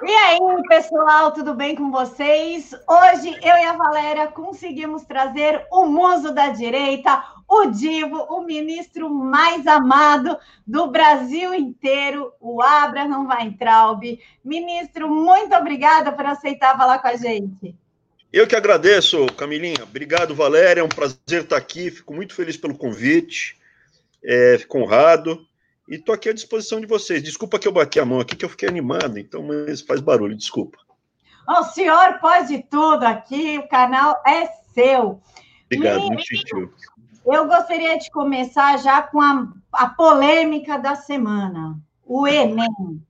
E aí, pessoal, tudo bem com vocês? Hoje eu e a Valéria conseguimos trazer o muso da direita, o divo, o ministro mais amado do Brasil inteiro, o Abraham Weintraub. Ministro, muito obrigada por aceitar falar com a gente. Eu que agradeço, Camilinha. Obrigado, Valéria. É um prazer estar aqui. Fico muito feliz pelo convite. É, fico honrado. E estou aqui à disposição de vocês. Desculpa que eu bati a mão aqui, que eu fiquei animado, então mas faz barulho, desculpa. O senhor pode tudo aqui, o canal é seu. Obrigado, muito gentil. Eu gostaria de começar já com a, a polêmica da semana, o Enem.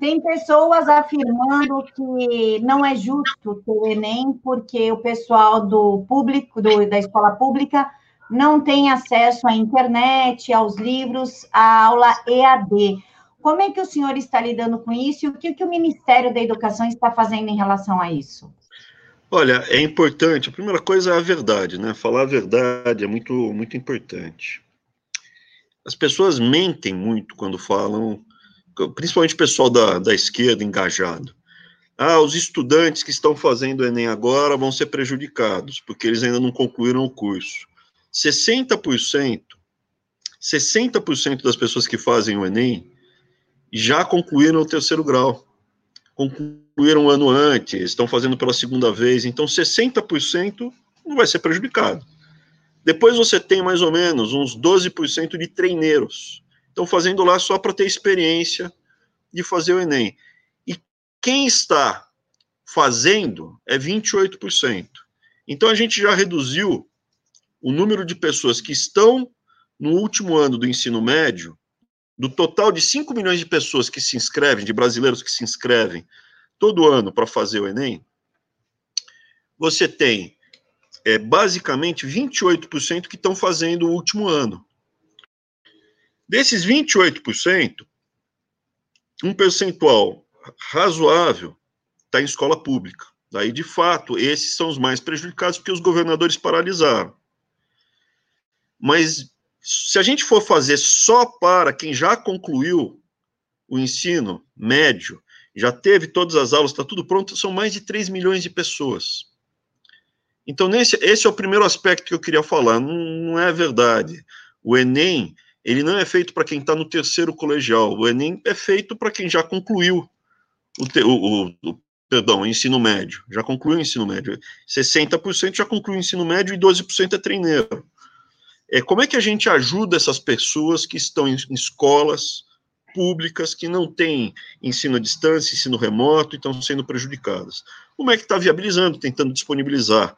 Tem pessoas afirmando que não é justo ter o Enem, porque o pessoal do público, do, da escola pública, não tem acesso à internet, aos livros, à aula EAD. Como é que o senhor está lidando com isso e o que, que o Ministério da Educação está fazendo em relação a isso? Olha, é importante. A primeira coisa é a verdade, né? Falar a verdade é muito, muito importante. As pessoas mentem muito quando falam, principalmente o pessoal da, da esquerda engajado. Ah, os estudantes que estão fazendo o Enem agora vão ser prejudicados, porque eles ainda não concluíram o curso. 60%, 60% das pessoas que fazem o Enem já concluíram o terceiro grau. Concluíram um ano antes, estão fazendo pela segunda vez, então 60% não vai ser prejudicado. Depois você tem mais ou menos uns 12% de treineiros. Estão fazendo lá só para ter experiência de fazer o Enem. E quem está fazendo é 28%. Então a gente já reduziu o número de pessoas que estão no último ano do ensino médio, do total de 5 milhões de pessoas que se inscrevem, de brasileiros que se inscrevem todo ano para fazer o Enem, você tem é, basicamente 28% que estão fazendo o último ano. Desses 28%, um percentual razoável está em escola pública. Daí, de fato, esses são os mais prejudicados porque os governadores paralisaram. Mas se a gente for fazer só para quem já concluiu o ensino médio, já teve todas as aulas, está tudo pronto, são mais de 3 milhões de pessoas. Então, nesse, esse é o primeiro aspecto que eu queria falar. Não, não é verdade. O Enem, ele não é feito para quem está no terceiro colegial. O Enem é feito para quem já concluiu o, te, o, o, perdão, o ensino médio. Já concluiu o ensino médio. 60% já concluiu o ensino médio e 12% é treineiro. É, como é que a gente ajuda essas pessoas que estão em, escolas públicas, que não têm ensino à distância, ensino remoto e estão sendo prejudicadas? Como é que está viabilizando, tentando disponibilizar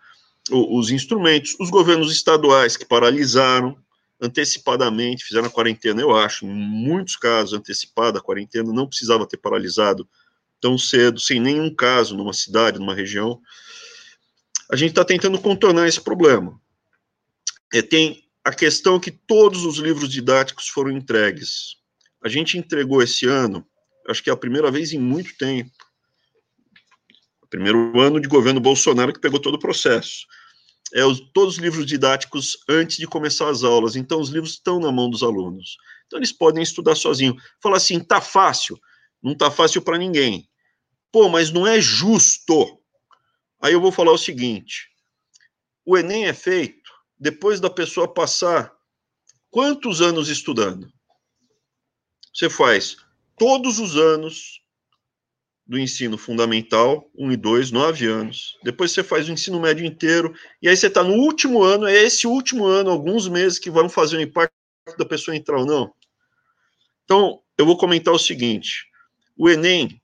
o, os instrumentos? Os governos estaduais que paralisaram antecipadamente, fizeram a quarentena, eu acho, em muitos casos, antecipada a quarentena, não precisava ter paralisado tão cedo, sem nenhum caso numa cidade, numa região. A gente está tentando contornar esse problema. É, tem a questão é que todos os livros didáticos foram entregues. A gente entregou esse ano, acho que é a primeira vez em muito tempo, primeiro ano de governo Bolsonaro que pegou todo o processo. É os, todos os livros didáticos antes de começar as aulas, então os livros estão na mão dos alunos. Então eles podem estudar sozinhos. Falar assim, tá fácil? Não tá fácil para ninguém. Pô, mas não é justo. Aí eu vou falar o seguinte: o Enem é feito depois da pessoa passar quantos anos estudando? Você faz todos os anos do ensino fundamental, 1 e 2, 9 anos. Depois você faz o ensino médio inteiro, e aí você está no último ano, é esse último ano, alguns meses que vão fazer o impacto da pessoa entrar ou não. Então, eu vou comentar o seguinte: o Enem,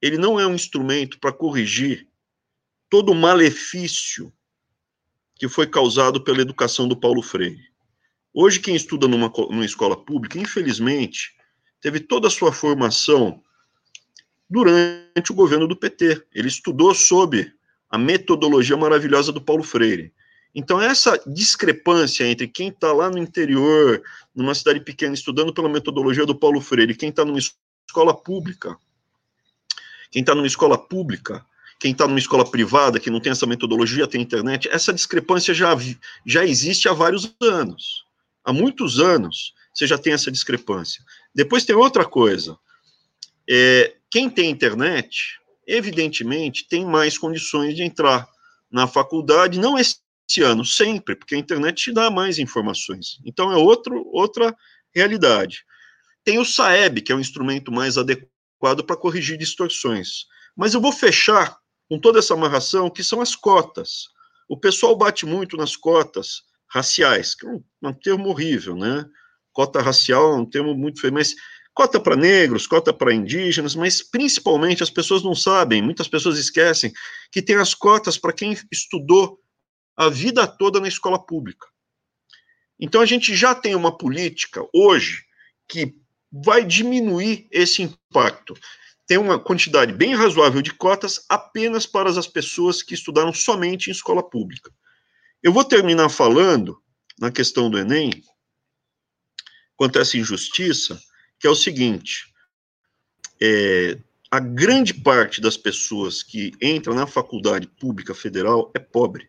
ele não é um instrumento para corrigir todo o malefício que foi causado pela educação do Paulo Freire. Hoje, quem estuda numa, numa escola pública, infelizmente, teve toda a sua formação durante o governo do PT. Ele estudou sob a metodologia maravilhosa do Paulo Freire. Então, essa discrepância entre quem está lá no interior, numa cidade pequena, estudando pela metodologia do Paulo Freire, e quem está numa escola pública, quem está numa escola pública, quem está numa escola privada, que não tem essa metodologia, tem internet, essa discrepância já, já existe há vários anos. Há muitos anos você já tem essa discrepância. Depois tem outra coisa. É, quem tem internet evidentemente, tem mais condições de entrar na faculdade, não esse ano, sempre, porque a internet te dá mais informações. Então, é outro, outra realidade. Tem o SAEB, que é um instrumento mais adequado para corrigir distorções. Mas eu vou fechar com toda essa amarração, que são as cotas. O pessoal bate muito nas cotas raciais, que é um, um termo horrível, né? Cota racial é um termo muito feio, mas cota para negros, cota para indígenas, mas principalmente as pessoas não sabem, muitas pessoas esquecem que tem as cotas para quem estudou a vida toda na escola pública. Então a gente já tem uma política hoje que vai diminuir esse impacto. Tem uma quantidade bem razoável de cotas apenas para as pessoas que estudaram somente em escola pública. Eu vou terminar falando na questão do Enem, quanto a essa injustiça, que é o seguinte: é, a grande parte das pessoas que entram na faculdade pública federal é pobre.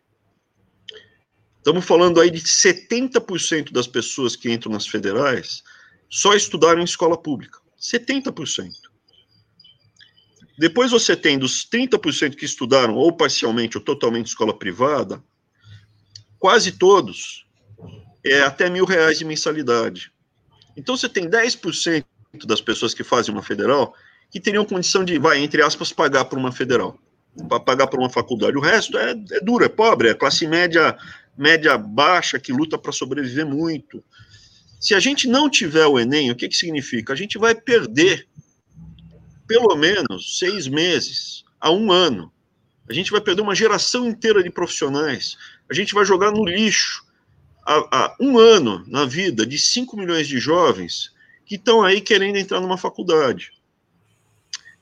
Estamos falando aí de 70% das pessoas que entram nas federais só estudaram em escola pública. 70%. Depois você tem dos 30% que estudaram ou parcialmente ou totalmente escola privada, quase todos é até mil reais de mensalidade. Então você tem 10% das pessoas que fazem uma federal que teriam condição de, vai, entre aspas, pagar por uma federal, para pagar por uma faculdade. O resto é, é duro, é pobre, é classe média, média baixa que luta para sobreviver muito. Se a gente não tiver o Enem, o que, que significa? A gente vai perder pelo menos seis meses a um ano. A gente vai perder uma geração inteira de profissionais. A gente vai jogar no lixo há, um ano na vida de 5 milhões de jovens que estão aí querendo entrar numa faculdade.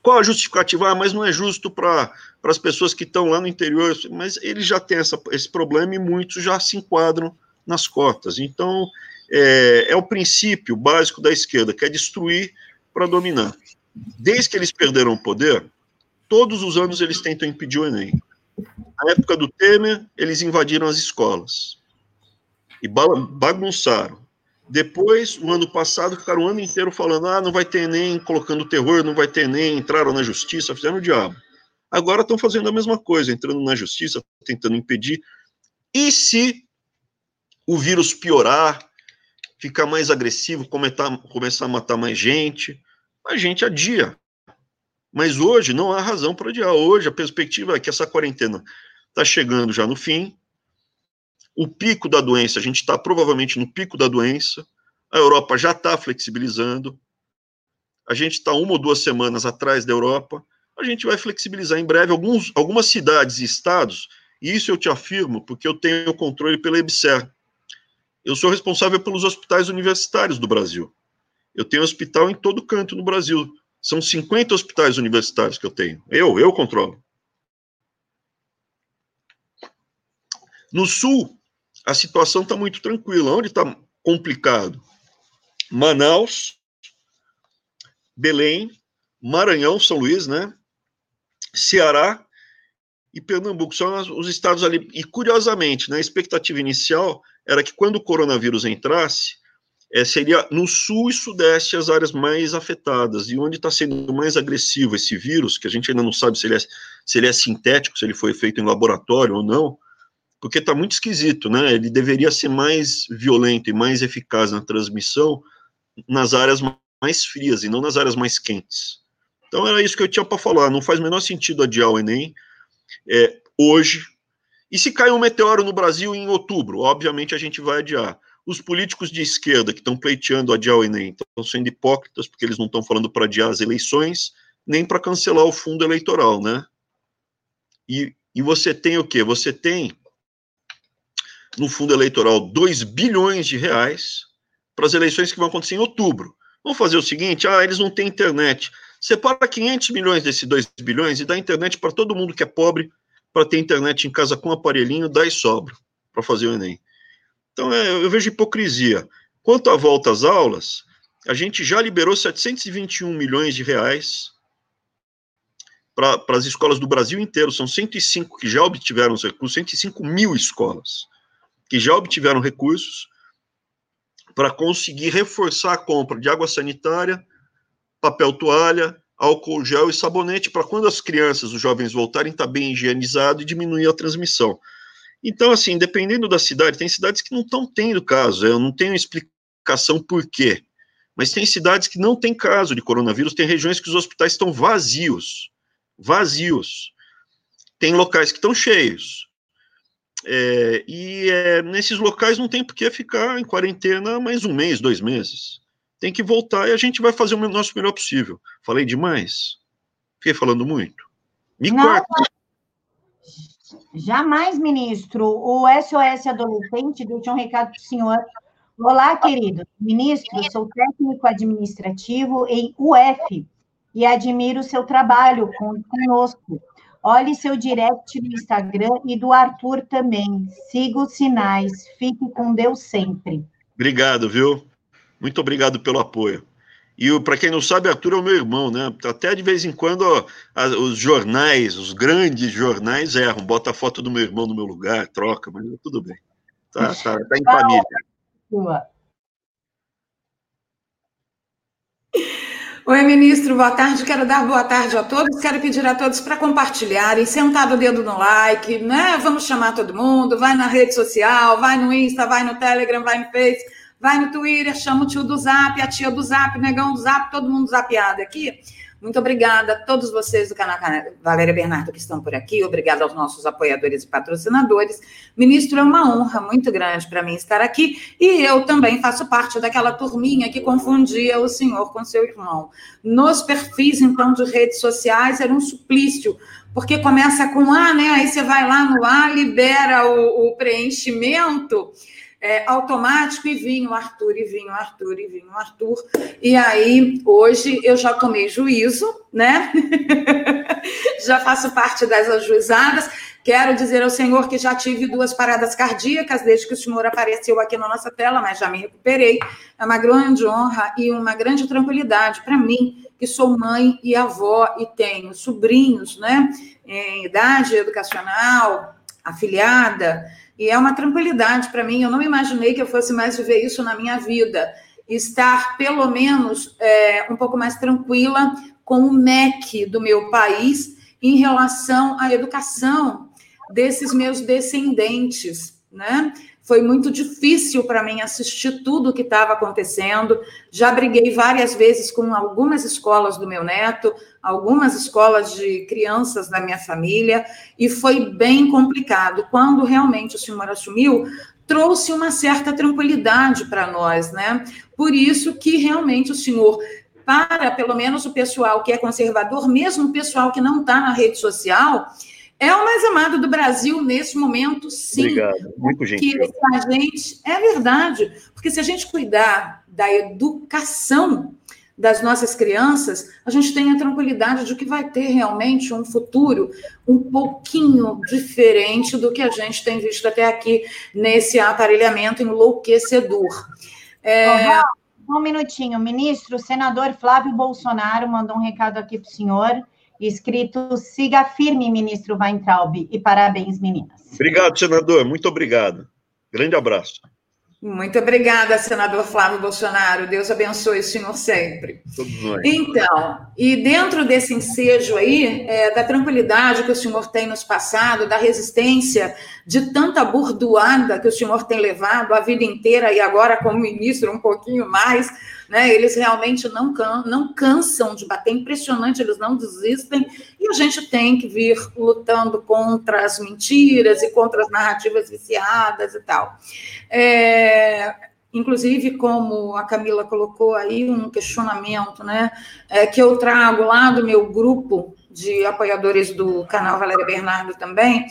Qual a justificativa? Ah, mas não é justo para as pessoas que estão lá no interior, mas eles já têm essa, esse problema e muitos já se enquadram nas cotas. Então, é, é o princípio básico da esquerda, que é destruir para dominar. Desde que eles perderam o poder, todos os anos eles tentam impedir o Enem. Na época do Temer, eles invadiram as escolas e bagunçaram. Depois, no ano passado, ficaram o ano inteiro falando: ah, não vai ter Enem, colocando terror, não vai ter Enem, entraram na justiça, fizeram o diabo. Agora estão fazendo a mesma coisa, entrando na justiça, tentando impedir. E se o vírus piorar, ficar mais agressivo, começar a matar mais gente, a gente adia. Mas hoje não há razão para adiar. Hoje a perspectiva é que essa quarentena está chegando já no fim, o pico da doença, a gente está provavelmente no pico da doença, a Europa já está flexibilizando, a gente está uma ou duas semanas atrás da Europa, a gente vai flexibilizar em breve alguns, algumas cidades e estados, e isso eu te afirmo porque eu tenho controle pela EBSER. Eu sou responsável pelos hospitais universitários do Brasil. Eu tenho hospital em todo canto no Brasil. São 50 hospitais universitários que eu tenho. Eu, eu controlo. No Sul, a situação está muito tranquila. Onde está complicado? Manaus, Belém, Maranhão, São Luís, né? Ceará e Pernambuco são os estados ali. E curiosamente, né, a expectativa inicial era que quando o coronavírus entrasse, é, seria no sul e sudeste as áreas mais afetadas. E onde está sendo mais agressivo esse vírus, que a gente ainda não sabe se ele, é, se ele é sintético, se ele foi feito em laboratório ou não, porque está muito esquisito, né? Ele deveria ser mais violento e mais eficaz na transmissão nas áreas mais frias e não nas áreas mais quentes. Então era isso que eu tinha para falar. Não faz o menor sentido adiar o Enem é, hoje. E se cai um meteoro no Brasil em outubro, obviamente a gente vai adiar. Os políticos de esquerda que estão pleiteando adiar o Enem estão sendo hipócritas porque eles não estão falando para adiar as eleições nem para cancelar o fundo eleitoral, né? E, e você tem o quê? Você tem no fundo eleitoral 2 bilhões de reais para as eleições que vão acontecer em outubro. Vamos fazer o seguinte: ah, eles não têm internet. Separa 500 milhões desses 2 bilhões e dá internet para todo mundo que é pobre, para ter internet em casa com aparelhinho, dá e sobra para fazer o Enem. Então, é, eu vejo hipocrisia. Quanto à volta às aulas, a gente já liberou 721 milhões de reais para as escolas do Brasil inteiro. São 105 que já obtiveram os recursos, 105 mil escolas que já obtiveram recursos para conseguir reforçar a compra de água sanitária, papel toalha, álcool gel e sabonete para quando as crianças, os jovens voltarem, estar tá bem higienizado e diminuir a transmissão. Então, assim, dependendo da cidade, tem cidades que não estão tendo caso, eu não tenho explicação por quê, mas tem cidades que não tem caso de coronavírus, tem regiões que os hospitais estão vazios, vazios. Tem locais que estão cheios. É, e é, nesses locais não tem por que ficar em quarentena mais um mês, dois meses. Tem que voltar e a gente vai fazer o nosso melhor possível. Falei demais? Fiquei falando muito? Me não, corta. Jamais, ministro. O SOS Adolescente deixou um recado para o senhor. Olá, querido. Ministro, sou técnico administrativo em UF e admiro seu trabalho conosco. Olhe seu direct no Instagram e do Arthur também. Siga os sinais. Fique com Deus sempre. Obrigado, viu? Muito obrigado pelo apoio. E para quem não sabe, Arthur é o meu irmão, né? Até de vez em quando ó, os jornais, os grandes jornais erram, bota a foto do meu irmão no meu lugar, troca, mas tudo bem. Tá, tá, tá em família. Oi, ministro, boa tarde. Quero dar boa tarde a todos. Quero pedir a todos para compartilharem, sentar o dedo no like, né? Vamos chamar todo mundo. Vai na rede social, vai no Insta, vai no Telegram, vai no Face vai no Twitter, chama o tio do Zap, a tia do Zap, o negão do Zap, todo mundo zapeado aqui. Muito obrigada a todos vocês do canal Valéria Bernardo que estão por aqui. Obrigada aos nossos apoiadores e patrocinadores. Ministro, é uma honra muito grande para mim estar aqui. E eu também faço parte daquela turminha que confundia o senhor com seu irmão. Nos perfis, então, de redes sociais, era um suplício, porque começa com A, né? Aí você vai lá no A, libera o, o preenchimento é, automático e vinho Arthur, e vinho Arthur, e vinho Arthur. E aí, hoje, eu já tomei juízo, né? já faço parte das ajuizadas. Quero dizer ao senhor que já tive duas paradas cardíacas desde que o senhor apareceu aqui na nossa tela, mas já me recuperei. É uma grande honra e uma grande tranquilidade para mim, que sou mãe e avó e tenho sobrinhos, né, em idade educacional, afiliada. E é uma tranquilidade para mim. Eu não imaginei que eu fosse mais viver isso na minha vida. Estar, pelo menos, é, um pouco mais tranquila com o MEC do meu país em relação à educação desses meus descendentes, né? Foi muito difícil para mim assistir tudo o que estava acontecendo. Já briguei várias vezes com algumas escolas do meu neto, algumas escolas de crianças da minha família, e foi bem complicado. Quando realmente o senhor assumiu, trouxe uma certa tranquilidade para nós, né? Por isso que realmente o senhor para pelo menos o pessoal que é conservador, mesmo o pessoal que não está na rede social, é o mais amado do Brasil nesse momento, sim. Obrigado, muito gentil. a gente, é verdade, porque se a gente cuidar da educação das nossas crianças, a gente tem a tranquilidade de que vai ter realmente um futuro um pouquinho diferente do que a gente tem visto até aqui nesse aparelhamento enlouquecedor. É... Um minutinho, ministro, o senador Flávio Bolsonaro mandou um recado aqui para o senhor escrito Siga firme, ministro Weintraub, e parabéns, meninas. Obrigado, senador, muito obrigado. Grande abraço. Muito obrigada, senador Flávio Bolsonaro. Deus abençoe o senhor sempre. Então, e dentro desse ensejo aí, é, da tranquilidade que o senhor tem nos passado, da resistência de tanta burdoada que o senhor tem levado a vida inteira e agora como ministro um pouquinho mais, né? Eles realmente não, can, não cansam de bater, impressionante, eles não desistem, e a gente tem que vir lutando contra as mentiras e contra as narrativas viciadas e tal. É, inclusive, como a Camila colocou aí, um questionamento, né, é, que eu trago lá do meu grupo de apoiadores do canal Valéria Bernardo também,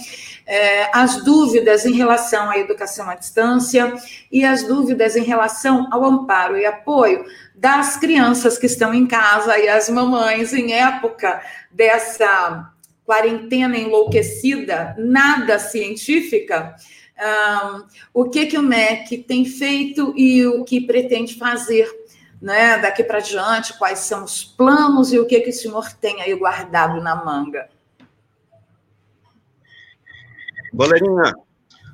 é, as dúvidas em relação à educação à distância e as dúvidas em relação ao amparo e apoio das crianças que estão em casa e as mamães em época dessa quarentena enlouquecida, nada científica. Um, o que, que o MEC tem feito e o que pretende fazer né, daqui para diante, quais são os planos e o que, que o senhor tem aí guardado na manga? Valerinha,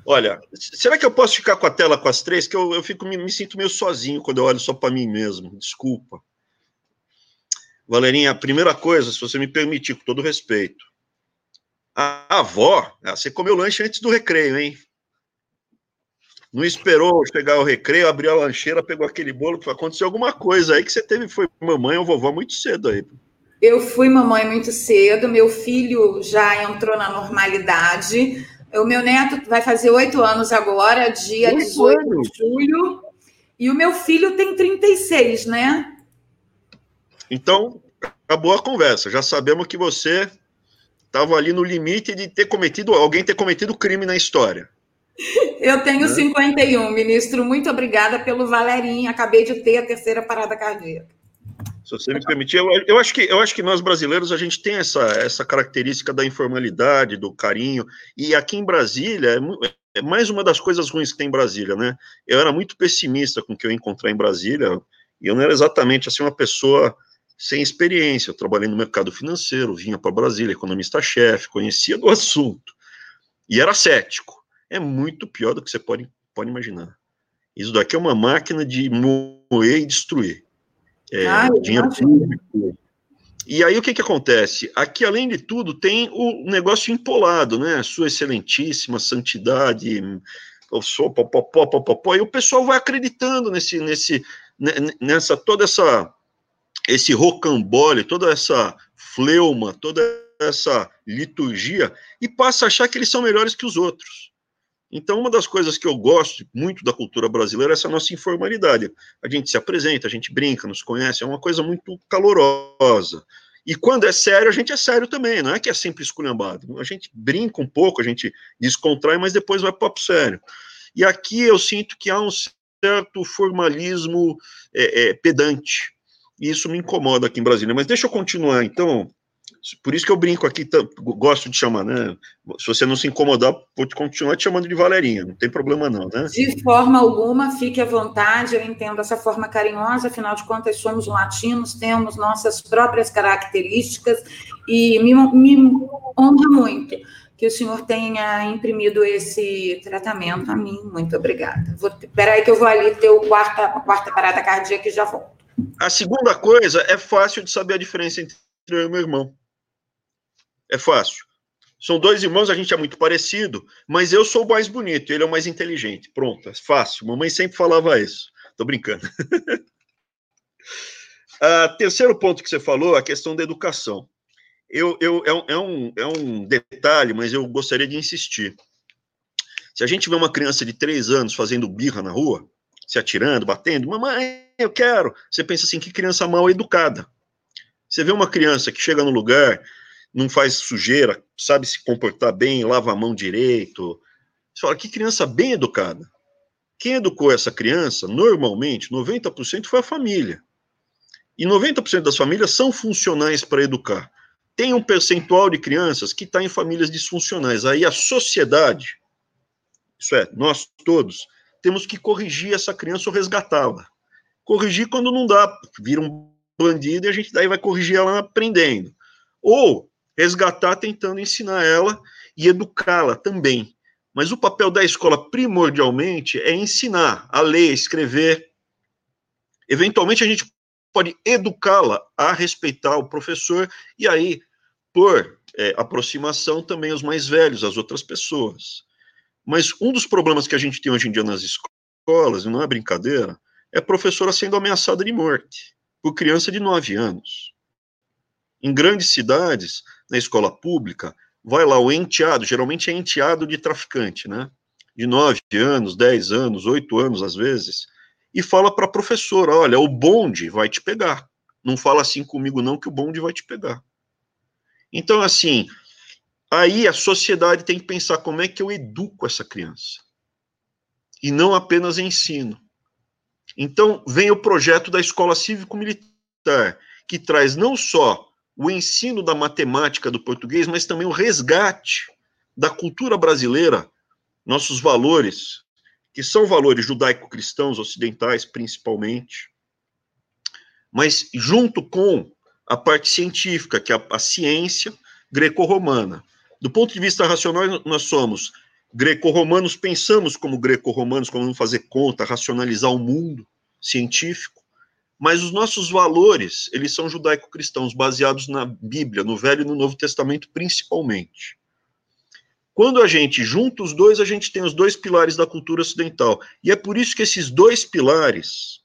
olha, será que eu posso ficar com a tela com as três? Que eu, eu fico, me, me sinto meio sozinho quando eu olho só para mim mesmo, desculpa. Valerinha, a primeira coisa, se você me permitir, com todo respeito, a avó, você comeu lanche antes do recreio, hein? Não esperou chegar o recreio, abriu a lancheira, pegou aquele bolo, aconteceu alguma coisa aí que você teve, foi mamãe ou vovó muito cedo aí. Eu fui mamãe muito cedo, meu filho já entrou na normalidade. O meu neto vai fazer oito anos agora, dia 18 de julho. E o meu filho tem 36, né? Então, acabou a conversa. Já sabemos que você estava ali no limite de ter cometido, alguém ter cometido crime na história. Eu tenho né? 51, ministro. Muito obrigada pelo Valerinho. Acabei de ter a terceira parada cardíaca. Se você me permitir, eu, eu, acho que, eu acho que nós brasileiros a gente tem essa, essa característica da informalidade, do carinho. E aqui em Brasília, é, é mais uma das coisas ruins que tem em Brasília, né? Eu era muito pessimista com o que eu encontrei em Brasília, e eu não era exatamente assim uma pessoa sem experiência. Eu trabalhei no mercado financeiro, vinha para Brasília, economista-chefe, conhecia do assunto. E era cético. É muito pior do que você pode, pode imaginar. Isso daqui é uma máquina de moer e destruir. É, Ai, dinheiro público. E aí o que, que acontece? Aqui, além de tudo, tem o negócio empolado, né? Sua excelentíssima santidade, eu sou popopó, popopó, e o pessoal vai acreditando nesse, nesse, nessa, toda essa esse rocambole, toda essa fleuma, toda essa liturgia, e passa a achar que eles são melhores que os outros. Então, uma das coisas que eu gosto muito da cultura brasileira é essa nossa informalidade. A gente se apresenta, a gente brinca, nos conhece, é uma coisa muito calorosa. E quando é sério, a gente é sério também, não é que é sempre esculhambado. A gente brinca um pouco, a gente descontrai, mas depois vai para papo sério. E aqui eu sinto que há um certo formalismo é, é, pedante. E isso me incomoda aqui em Brasília. Mas deixa eu continuar, então. Por isso que eu brinco aqui, gosto de chamar, né? Se você não se incomodar, vou continuar te chamando de Valerinha, não tem problema não, né? De forma alguma, fique à vontade, eu entendo essa forma carinhosa, afinal de contas, somos latinos, temos nossas próprias características, e me, me honra muito que o senhor tenha imprimido esse tratamento a mim. Muito obrigada. Espera aí que eu vou ali ter o quarta, a quarta parada cardíaca e já volto. A segunda coisa é fácil de saber a diferença entre eu e meu irmão. É fácil. São dois irmãos, a gente é muito parecido, mas eu sou o mais bonito, ele é o mais inteligente. Pronto, é fácil. Mamãe sempre falava isso. Tô brincando. uh, terceiro ponto que você falou, a questão da educação. Eu, eu, é, um, é, um, é um detalhe, mas eu gostaria de insistir. Se a gente vê uma criança de três anos fazendo birra na rua, se atirando, batendo, mamãe, eu quero. Você pensa assim, que criança mal educada. Você vê uma criança que chega no lugar, não faz sujeira, sabe se comportar bem, lava a mão direito. Você fala, que criança bem educada. Quem educou essa criança, normalmente, 90% foi a família. E 90% das famílias são funcionais para educar. Tem um percentual de crianças que está em famílias disfuncionais. Aí a sociedade, isso é, nós todos, temos que corrigir essa criança ou resgatá-la corrigir quando não dá, vira um bandido e a gente daí vai corrigir ela aprendendo. Ou resgatar tentando ensinar ela e educá-la também. Mas o papel da escola, primordialmente, é ensinar a ler, escrever. Eventualmente, a gente pode educá-la a respeitar o professor e aí, por é, aproximação, também os mais velhos, as outras pessoas. Mas um dos problemas que a gente tem hoje em dia nas escolas, e não é brincadeira, é professora sendo ameaçada de morte por criança de 9 anos. Em grandes cidades, na escola pública, vai lá o enteado, geralmente é enteado de traficante, né? De 9 anos, 10 anos, 8 anos às vezes, e fala para a professora: olha, o bonde vai te pegar. Não fala assim comigo, não, que o bonde vai te pegar. Então, assim, aí a sociedade tem que pensar como é que eu educo essa criança. E não apenas ensino. Então, vem o projeto da Escola Cívico-Militar, que traz não só o ensino da matemática do português, mas também o resgate da cultura brasileira, nossos valores, que são valores judaico-cristãos ocidentais, principalmente, mas junto com a parte científica, que é a, ciência greco-romana. Do ponto de vista racional, nós somos greco-romanos pensamos como greco-romanos, como fazer conta, racionalizar o mundo científico, mas os nossos valores, eles são judaico-cristãos, baseados na Bíblia, no Velho e no Novo Testamento, principalmente. Quando a gente junta os dois, a gente tem os dois pilares da cultura ocidental. E é por isso que esses dois pilares,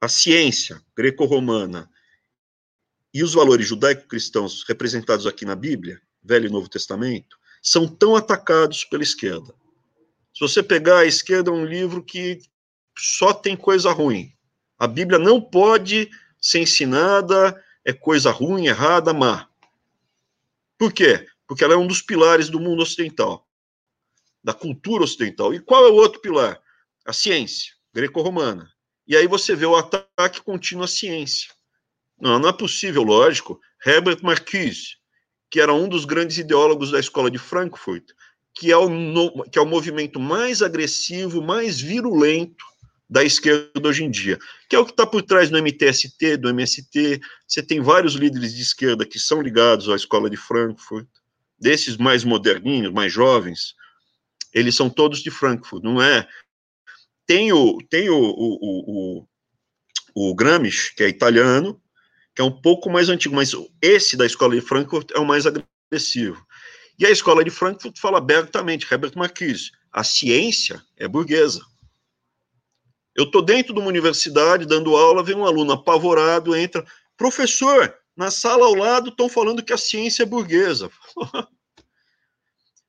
a ciência greco-romana e os valores judaico-cristãos representados aqui na Bíblia, Velho e Novo Testamento, são tão atacados pela esquerda. Se você pegar a esquerda, é um livro que só tem coisa ruim. A Bíblia não pode ser ensinada, é coisa ruim, errada, má. Por quê? Porque ela é um dos pilares do mundo ocidental, da cultura ocidental. E qual é o outro pilar? A ciência greco-romana. E aí você vê o ataque contínuo à ciência. Não, não é possível, lógico. Herbert Marcuse, que era um dos grandes ideólogos da escola de Frankfurt, que é o, no, que é o movimento mais agressivo, mais virulento da esquerda hoje em dia, que é o que está por trás do MTST, do MST. Você tem vários líderes de esquerda que são ligados à escola de Frankfurt, desses mais moderninhos, mais jovens, eles são todos de Frankfurt, não é? Tem o, tem o, o, o, o Gramsci, que é italiano, que é um pouco mais antigo, mas esse da escola de Frankfurt é o mais agressivo. E a escola de Frankfurt fala abertamente, Herbert Marcuse, a ciência é burguesa. Eu estou dentro de uma universidade dando aula, vem um aluno apavorado, entra, professor, na sala ao lado estão falando que a ciência é burguesa.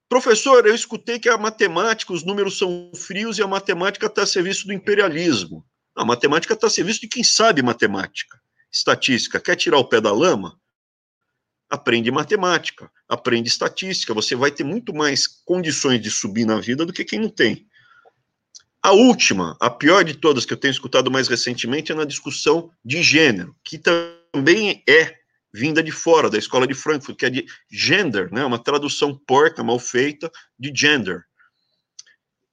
professor, eu escutei que a matemática, os números são frios e a matemática está a serviço do imperialismo. A matemática está a serviço de quem sabe matemática estatística, quer tirar o pé da lama? Aprende matemática, aprende estatística, você vai ter muito mais condições de subir na vida do que quem não tem. A última, a pior de todas que eu tenho escutado mais recentemente é na discussão de gênero, que também é vinda de fora, da escola de Frankfurt, que é de gender, né, uma tradução porca, mal feita, de gender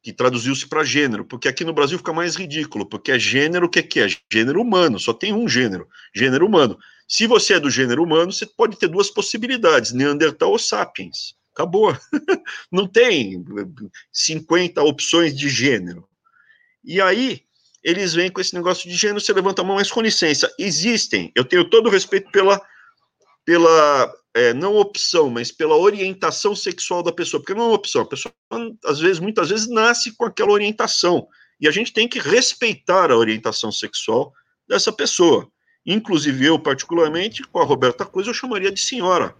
que traduziu-se para gênero, porque aqui no Brasil fica mais ridículo, porque é gênero, o que, que é? Gênero humano, só tem um gênero, gênero humano. Se você é do gênero humano, você pode ter duas possibilidades, Neandertal ou Sapiens. Acabou. Não tem 50 opções de gênero. E aí, eles vêm com esse negócio de gênero, você levanta a mão, mas com licença, existem, eu tenho todo o respeito pela, pela é, não opção, mas pela orientação sexual da pessoa, porque não é uma opção, a pessoa, às vezes, muitas vezes, nasce com aquela orientação, e a gente tem que respeitar a orientação sexual dessa pessoa. Inclusive, eu, particularmente, com a Roberta Coisa, eu chamaria de senhora.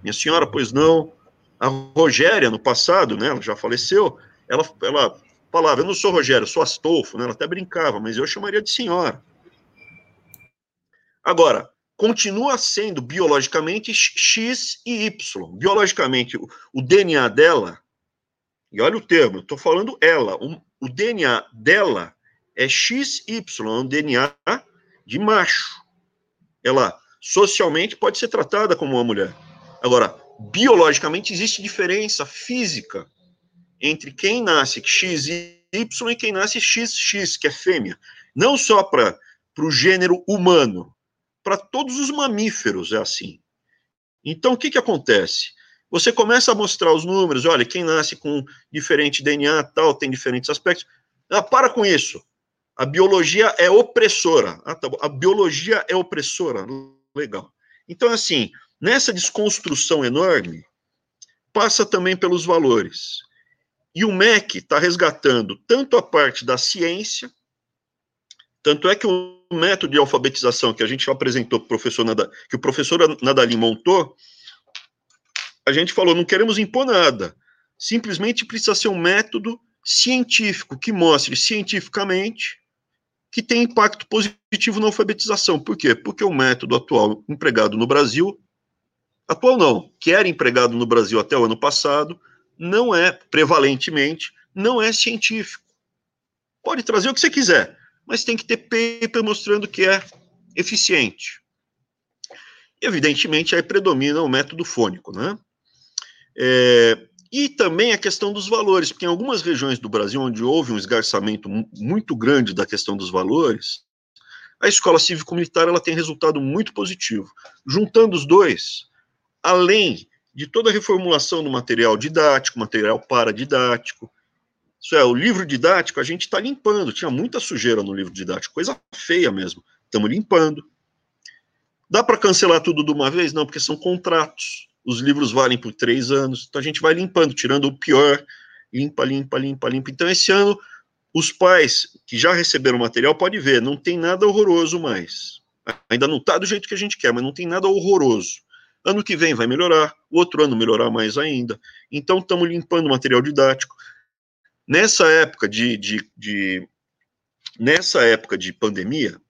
Minha senhora, pois não. A Rogéria, no passado, né, ela já faleceu, ela, ela falava, eu não sou Rogéria, eu sou Astolfo, né, ela até brincava, mas eu chamaria de senhora. Agora, continua sendo biologicamente X e Y. Biologicamente, o, DNA dela, e olha o termo, eu estou falando ela, o DNA dela é XY, é um DNA de macho. Ela socialmente pode ser tratada como uma mulher. Agora, biologicamente existe diferença física entre quem nasce XY e quem nasce XX, que é fêmea. Não só para o gênero humano, para todos os mamíferos é assim. Então, o que, que acontece? Você começa a mostrar os números, olha, quem nasce com diferente DNA, tal, tem diferentes aspectos. Ah, para com isso. A biologia é opressora. Ah, tá a biologia é opressora. Legal. Então, assim, nessa desconstrução enorme, passa também pelos valores. E o MEC está resgatando tanto a parte da ciência, tanto é que o método de alfabetização que a gente apresentou professor Nada, que o professor Nadali montou, a gente falou, não queremos impor nada. Simplesmente precisa ser um método científico que mostre cientificamente que tem impacto positivo na alfabetização. Por quê? Porque o método atual empregado no Brasil, atual não, que era empregado no Brasil até o ano passado, não é prevalentemente, não é científico. Pode trazer o que você quiser, mas tem que ter paper mostrando que é eficiente. Evidentemente, aí predomina o método fônico, né? É, e também a questão dos valores, porque em algumas regiões do Brasil, onde houve um esgarçamento muito grande da questão dos valores, a escola cívico-militar ela tem resultado muito positivo. Juntando os dois, além de toda a reformulação do material didático, material paradidático, Isso é, o livro didático a gente está limpando. Tinha muita sujeira no livro didático, coisa feia mesmo. Estamos limpando. Dá para cancelar tudo de uma vez? Não, porque são contratos. Os livros valem por três anos. Então a gente vai limpando, tirando o pior. Limpa, limpa, limpa, limpa. Então esse ano, os pais que já receberam material, pode ver, não tem nada horroroso mais. Ainda não está do jeito que a gente quer, mas não tem nada horroroso. Ano que vem vai melhorar, o outro ano melhorar mais ainda. Então estamos limpando o material didático. Nessa época de, de, de, nessa época de pandemia,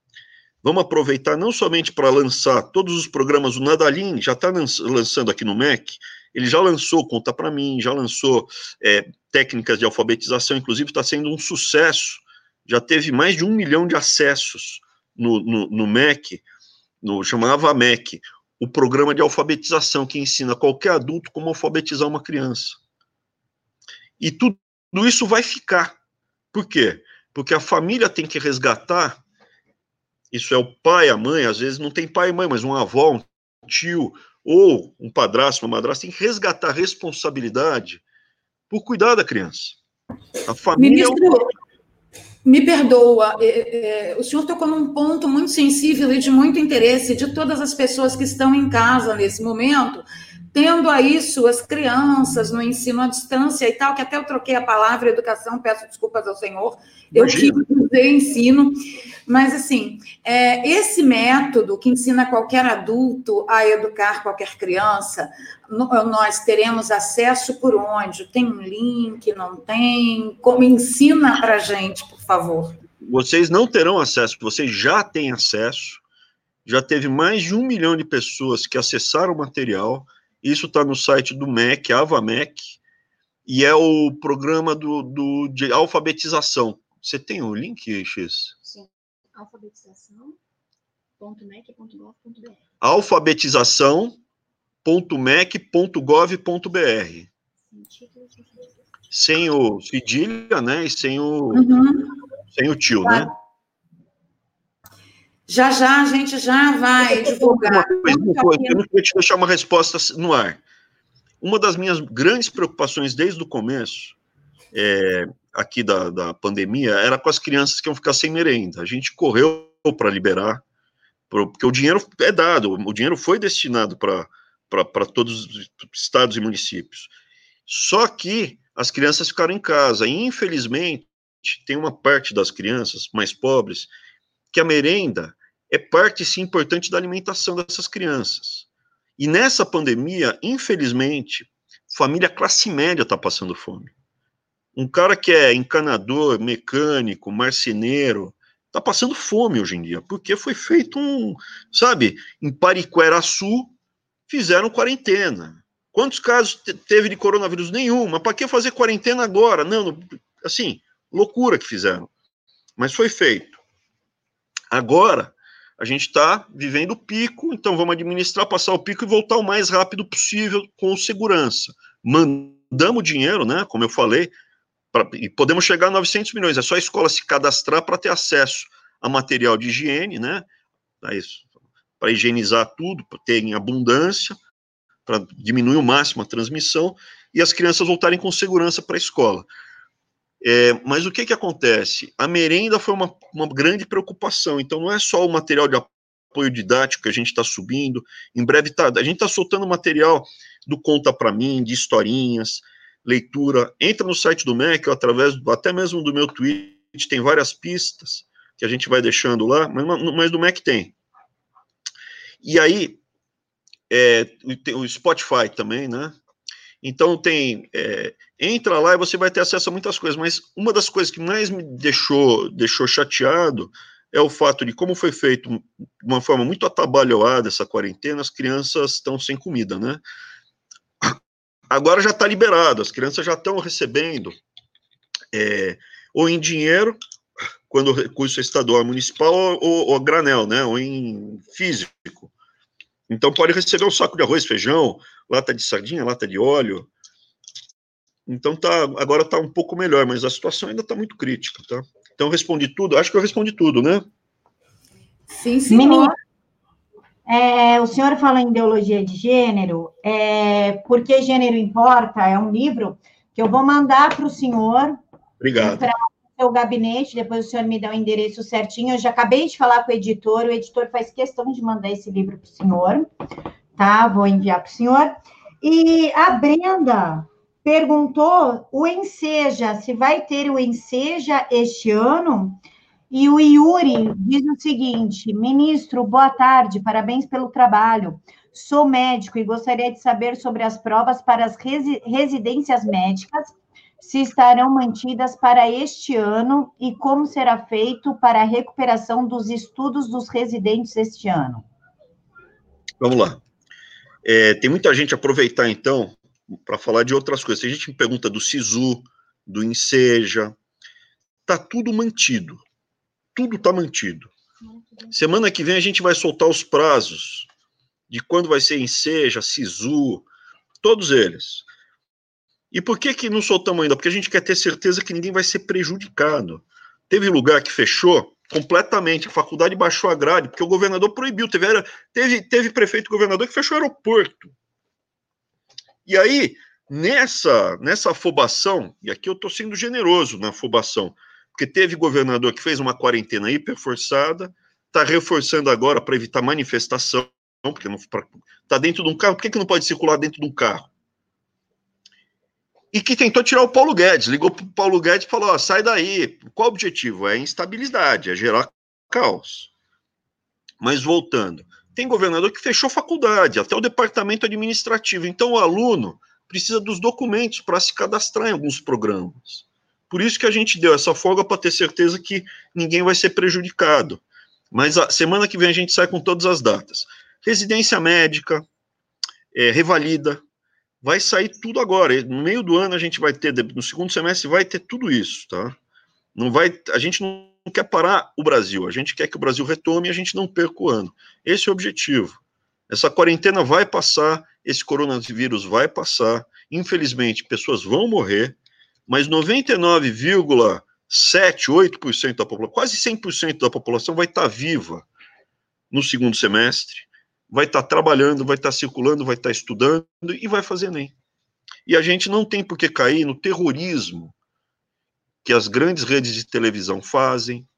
vamos aproveitar não somente para lançar todos os programas, o Nadalim já está lançando aqui no MEC, ele já lançou Conta para mim, já lançou é, técnicas de alfabetização, inclusive está sendo um sucesso, já teve mais de um milhão de acessos no, no, no MEC, no, chamava MEC, o programa de alfabetização que ensina qualquer adulto como alfabetizar uma criança. E tudo isso vai ficar. Por quê? Porque a família tem que resgatar. Isso é o pai, a mãe, às vezes não tem pai e mãe, mas um avó, um tio, ou um padrasto, uma madrasta, tem que resgatar a responsabilidade por cuidar da criança. A família. Ministro, é me perdoa, é, é, o senhor tocou num ponto muito sensível e de muito interesse de todas as pessoas que estão em casa nesse momento tendo aí suas crianças no ensino à distância e tal, que até eu troquei a palavra educação, peço desculpas ao senhor, eu quis dizer ensino, mas assim, é, esse método que ensina qualquer adulto a educar qualquer criança, nós teremos acesso por onde? Tem um link, não tem? Como ensina para gente, por favor. Vocês não terão acesso, vocês já têm acesso, já teve mais de um milhão de pessoas que acessaram o material, isso está no site do MEC, AvaMEC, e é o programa do, do, de alfabetização. Você tem o link, X? Sim, alfabetização.mec.gov.br. Alfabetização.mec.gov.br. Sem o cedilha, né? E sem o, uhum. sem o tio, né? Já já a gente já vai divulgar. Coisa, uma coisa, eu não queria te deixar uma resposta no ar. Uma das minhas grandes preocupações desde o começo, é, aqui da, da pandemia, era com as crianças que iam ficar sem merenda. A gente correu para liberar, porque o dinheiro é dado, o dinheiro foi destinado para todos os estados e municípios. Só que as crianças ficaram em casa. E, infelizmente, tem uma parte das crianças mais pobres que a merenda é parte, sim, importante da alimentação dessas crianças. E nessa pandemia, infelizmente, família classe média está passando fome. Um cara que é encanador, mecânico, marceneiro, está passando fome hoje em dia, porque foi feito um, sabe, em Pariqueraçu, fizeram quarentena. Quantos casos teve de coronavírus? Nenhum. Mas para que fazer quarentena agora? Não, assim, loucura que fizeram. Mas foi feito. Agora, a gente está vivendo o pico, então vamos administrar, passar o pico e voltar o mais rápido possível com segurança. Mandamos dinheiro, né, como eu falei, pra, e podemos chegar a 900 milhões. É só a escola se cadastrar para ter acesso a material de higiene, né, para higienizar tudo, para ter em abundância, para diminuir o máximo a transmissão, e as crianças voltarem com segurança para a escola. É, mas o que, que acontece? A merenda foi uma, uma grande preocupação, então não é só o material de apoio didático que a gente está subindo, em breve tá, a gente está soltando material do Conta para mim, de historinhas, leitura. Entra no site do MEC, através até mesmo do meu tweet, tem várias pistas que a gente vai deixando lá, mas, mas do MEC tem. E aí, é, o Spotify também, né? Então tem, é, entra lá e você vai ter acesso a muitas coisas, mas uma das coisas que mais me deixou, deixou chateado é o fato de como foi feito de uma forma muito atabalhoada essa quarentena, as crianças estão sem comida, né? Agora já está liberado, as crianças já estão recebendo é, ou em dinheiro, quando o recurso é estadual municipal, ou, ou, granel, né? Ou em físico. Então pode receber um saco de arroz, feijão, lata de sardinha, lata de óleo. Então tá, agora está um pouco melhor, mas a situação ainda está muito crítica, tá? Então respondi tudo, acho que eu respondi tudo, né? Sim, sim. Menino, é, o senhor fala em ideologia de gênero, é, porque gênero importa, é um livro que eu vou mandar para o senhor Obrigado. Para o seu gabinete, depois o senhor me dá o endereço certinho. Eu já acabei de falar com o editor, o editor faz questão de mandar esse livro para o senhor, tá? Vou enviar para o senhor. E a Brenda perguntou o Enseja, se vai ter o Enseja este ano. E o Yuri diz o seguinte: ministro, boa tarde, parabéns pelo trabalho. Sou médico e gostaria de saber sobre as provas para as resi residências médicas, se estarão mantidas para este ano e como será feito para a recuperação dos estudos dos residentes este ano. Vamos lá. É, tem muita gente aproveitar, então, para falar de outras coisas. A gente me pergunta do SISU, do INSEJA, está tudo mantido. Tudo está mantido. Semana que vem a gente vai soltar os prazos de quando vai ser Enseja, Sisu, todos eles. E por que que não soltamos ainda? Porque a gente quer ter certeza que ninguém vai ser prejudicado. Teve lugar que fechou completamente, a faculdade baixou a grade, porque o governador proibiu. Teve, teve, teve prefeito governador que fechou o aeroporto. E aí, nessa, nessa afobação, e aqui eu estou sendo generoso na afobação, porque teve governador que fez uma quarentena hiper forçada, está reforçando agora para evitar manifestação, porque não está dentro de um carro, por que, que não pode circular dentro de um carro? E que tentou tirar o Paulo Guedes, ligou para o Paulo Guedes e falou: ó, sai daí. Qual o objetivo? É instabilidade, é gerar caos. Mas voltando, tem governador que fechou faculdade, até o departamento administrativo. Então o aluno precisa dos documentos para se cadastrar em alguns programas. Por isso que a gente deu essa folga para ter certeza que ninguém vai ser prejudicado. Mas a semana que vem a gente sai com todas as datas residência médica, é, revalida, vai sair tudo agora. No meio do ano a gente vai ter, no segundo semestre vai ter tudo isso, tá? Não vai, a gente não quer parar o Brasil, a gente quer que o Brasil retome e a gente não perca o ano. Esse é o objetivo. Essa quarentena vai passar, esse coronavírus vai passar. Infelizmente, pessoas vão morrer, mas 99,7, 8% da população, quase 100% da população vai estar viva no segundo semestre vai estar tá trabalhando, vai estar tá circulando, vai estar tá estudando e vai fazer Enem. E a gente não tem por que cair no terrorismo que as grandes redes de televisão fazem,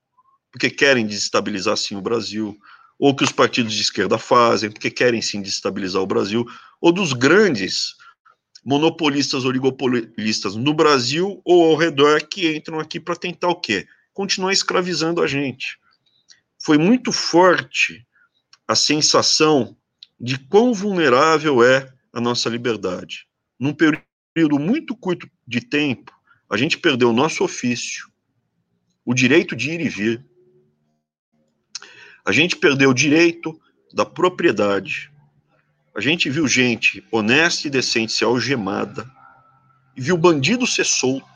porque querem desestabilizar sim o Brasil, ou que os partidos de esquerda fazem, porque querem sim desestabilizar o Brasil, ou dos grandes monopolistas, oligopolistas no Brasil ou ao redor que entram aqui para tentar o quê? Continuar escravizando a gente. Foi muito forte a sensação de quão vulnerável é a nossa liberdade. Num período muito curto de tempo, a gente perdeu o nosso ofício, o direito de ir e vir, a gente perdeu o direito da propriedade, a gente viu gente honesta e decente ser algemada, e viu bandido ser solto.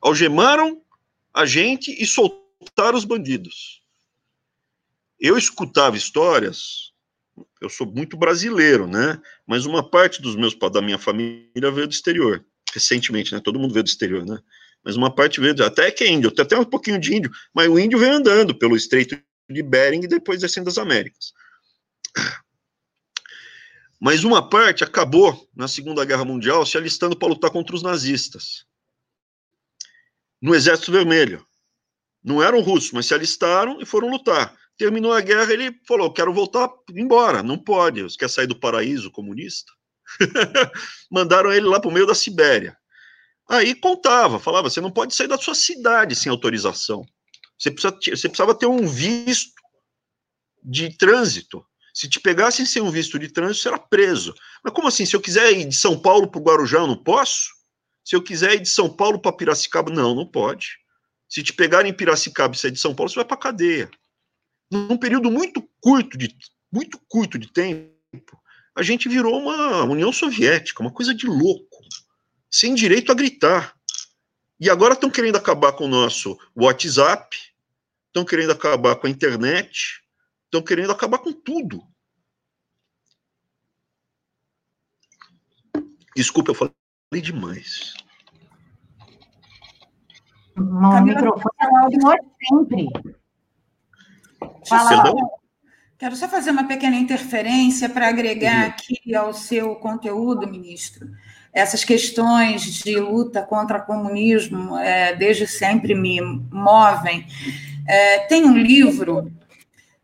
Algemaram a gente e soltaram os bandidos. Eu escutava histórias, eu sou muito brasileiro, né? Mas uma parte dos meus da minha família veio do exterior, recentemente, né? Todo mundo veio do exterior, né? Mas uma parte veio, até que é índio, até um pouquinho de índio, mas o índio veio andando pelo Estreito de Bering e depois descendo das Américas. Mas uma parte acabou na Segunda Guerra Mundial se alistando para lutar contra os nazistas. No Exército Vermelho. Não eram russos, mas se alistaram e foram lutar. Terminou a guerra, ele falou: quero voltar embora. Não pode. Você quer sair do paraíso comunista? Mandaram ele lá para o meio da Sibéria. Aí contava, falava: você não pode sair da sua cidade sem autorização. Você, precisa, você precisava ter um visto de trânsito. Se te pegassem sem um visto de trânsito, você era preso. Mas como assim? Se eu quiser ir de São Paulo para o Guarujá, eu não posso? Se eu quiser ir de São Paulo para Piracicaba, não, não pode. Se te pegarem em Piracicaba e sair de São Paulo, você vai para cadeia num período muito curto de muito curto de tempo, a gente virou uma União Soviética, uma coisa de louco, sem direito a gritar. E agora estão querendo acabar com o nosso WhatsApp, estão querendo acabar com a internet, estão querendo acabar com tudo. Desculpa, eu falei demais. O microfone é sempre. Fala. Quero só fazer uma pequena interferência para agregar aqui ao seu conteúdo, ministro. essas questões de luta contra o comunismo é, desde sempre me movem. É, tem um livro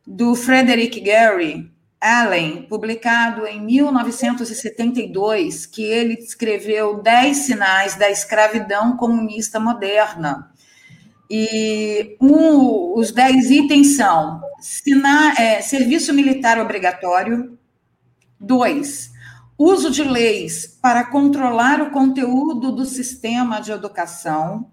do Frederick Gary Allen, publicado em 1972, que ele escreveu Dez Sinais da Escravidão Comunista Moderna. E um, os dez itens são sina, é, serviço militar obrigatório, dois, uso de leis para controlar o conteúdo do sistema de educação.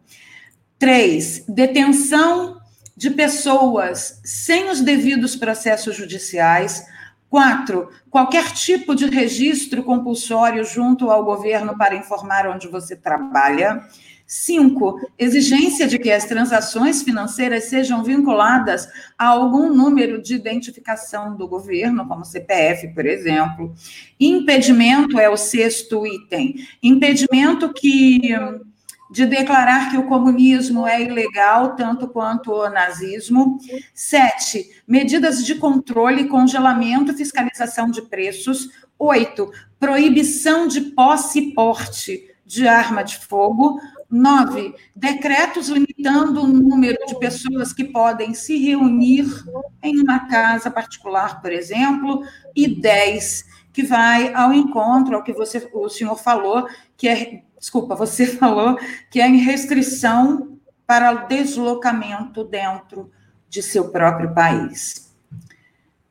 Três, detenção de pessoas sem os devidos processos judiciais. Quatro, qualquer tipo de registro compulsório junto ao governo para informar onde você trabalha. Cinco, exigência de que as transações financeiras sejam vinculadas a algum número de identificação do governo, como CPF, por exemplo. Impedimento é o sexto item. Impedimento que de declarar que o comunismo é ilegal, tanto quanto o nazismo. Sete, medidas de controle, congelamento, fiscalização de preços. Oito, proibição de posse e porte de arma de fogo. Nove, decretos limitando o número de pessoas que podem se reunir em uma casa particular, por exemplo. E dez, que vai ao encontro ao que você, o senhor falou, que é, desculpa, você falou, que é restrição para deslocamento dentro de seu próprio país